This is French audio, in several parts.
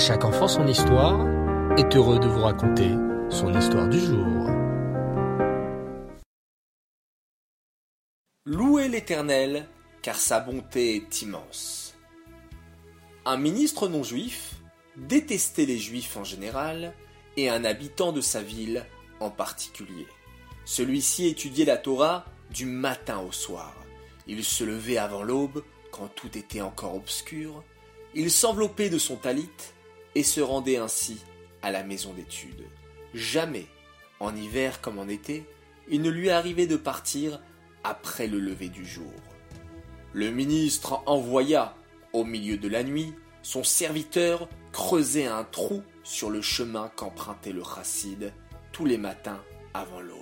chaque enfant son histoire est heureux de vous raconter son histoire du jour. Louez l'Éternel, car sa bonté est immense. Un ministre non juif détestait les juifs en général et un habitant de sa ville en particulier. Celui-ci étudiait la Torah du matin au soir. Il se levait avant l'aube, quand tout était encore obscur. Il s'enveloppait de son talit et se rendait ainsi à la maison d'études. Jamais, en hiver comme en été, il ne lui arrivait de partir après le lever du jour. Le ministre envoya, au milieu de la nuit, son serviteur creuser un trou sur le chemin qu'empruntait le chassid tous les matins avant l'aube.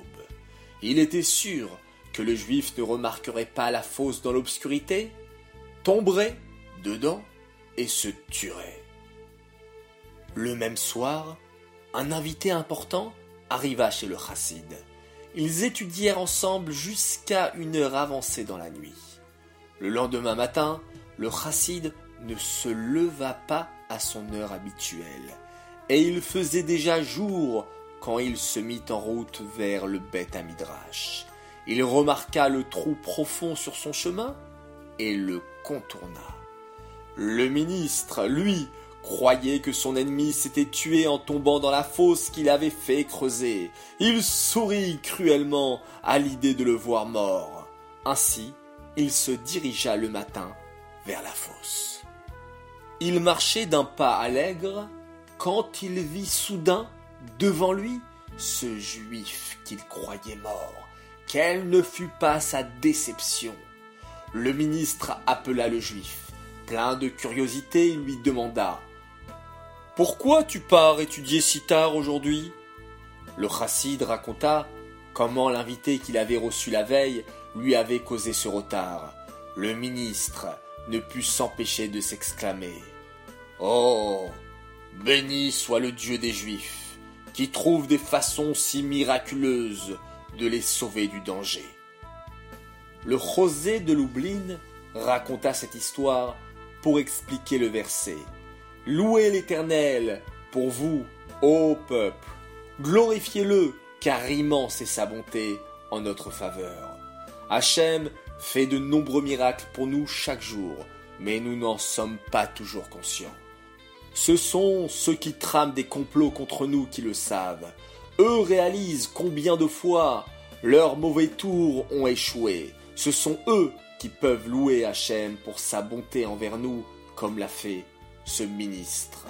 Il était sûr que le juif ne remarquerait pas la fosse dans l'obscurité, tomberait dedans et se tuerait. Le même soir, un invité important arriva chez le chassid. Ils étudièrent ensemble jusqu'à une heure avancée dans la nuit. Le lendemain matin, le chassid ne se leva pas à son heure habituelle, et il faisait déjà jour quand il se mit en route vers le Beth Amidrash. Il remarqua le trou profond sur son chemin et le contourna. Le ministre, lui, croyait que son ennemi s'était tué en tombant dans la fosse qu'il avait fait creuser. Il sourit cruellement à l'idée de le voir mort. Ainsi, il se dirigea le matin vers la fosse. Il marchait d'un pas allègre quand il vit soudain devant lui ce juif qu'il croyait mort. Quelle ne fut pas sa déception. Le ministre appela le juif. Plein de curiosité, il lui demanda Pourquoi tu pars étudier si tard aujourd'hui? Le chassid raconta comment l'invité qu'il avait reçu la veille lui avait causé ce retard. Le ministre ne put s'empêcher de s'exclamer Oh Béni soit le Dieu des Juifs, qui trouve des façons si miraculeuses de les sauver du danger. Le José de Lublin raconta cette histoire pour expliquer le verset. Louez l'Éternel pour vous, ô peuple. Glorifiez-le, car immense est sa bonté en notre faveur. Hachem fait de nombreux miracles pour nous chaque jour, mais nous n'en sommes pas toujours conscients. Ce sont ceux qui trament des complots contre nous qui le savent. Eux réalisent combien de fois leurs mauvais tours ont échoué. Ce sont eux qui peuvent louer Hachem pour sa bonté envers nous, comme l'a fait ce ministre.